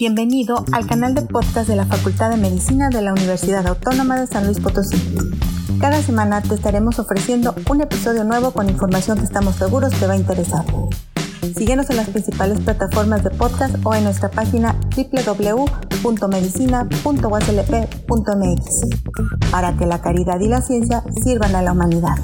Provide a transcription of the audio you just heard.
Bienvenido al canal de podcast de la Facultad de Medicina de la Universidad Autónoma de San Luis Potosí. Cada semana te estaremos ofreciendo un episodio nuevo con información que estamos seguros te va a interesar. Síguenos en las principales plataformas de podcast o en nuestra página www.medicina.uslp.mx para que la caridad y la ciencia sirvan a la humanidad.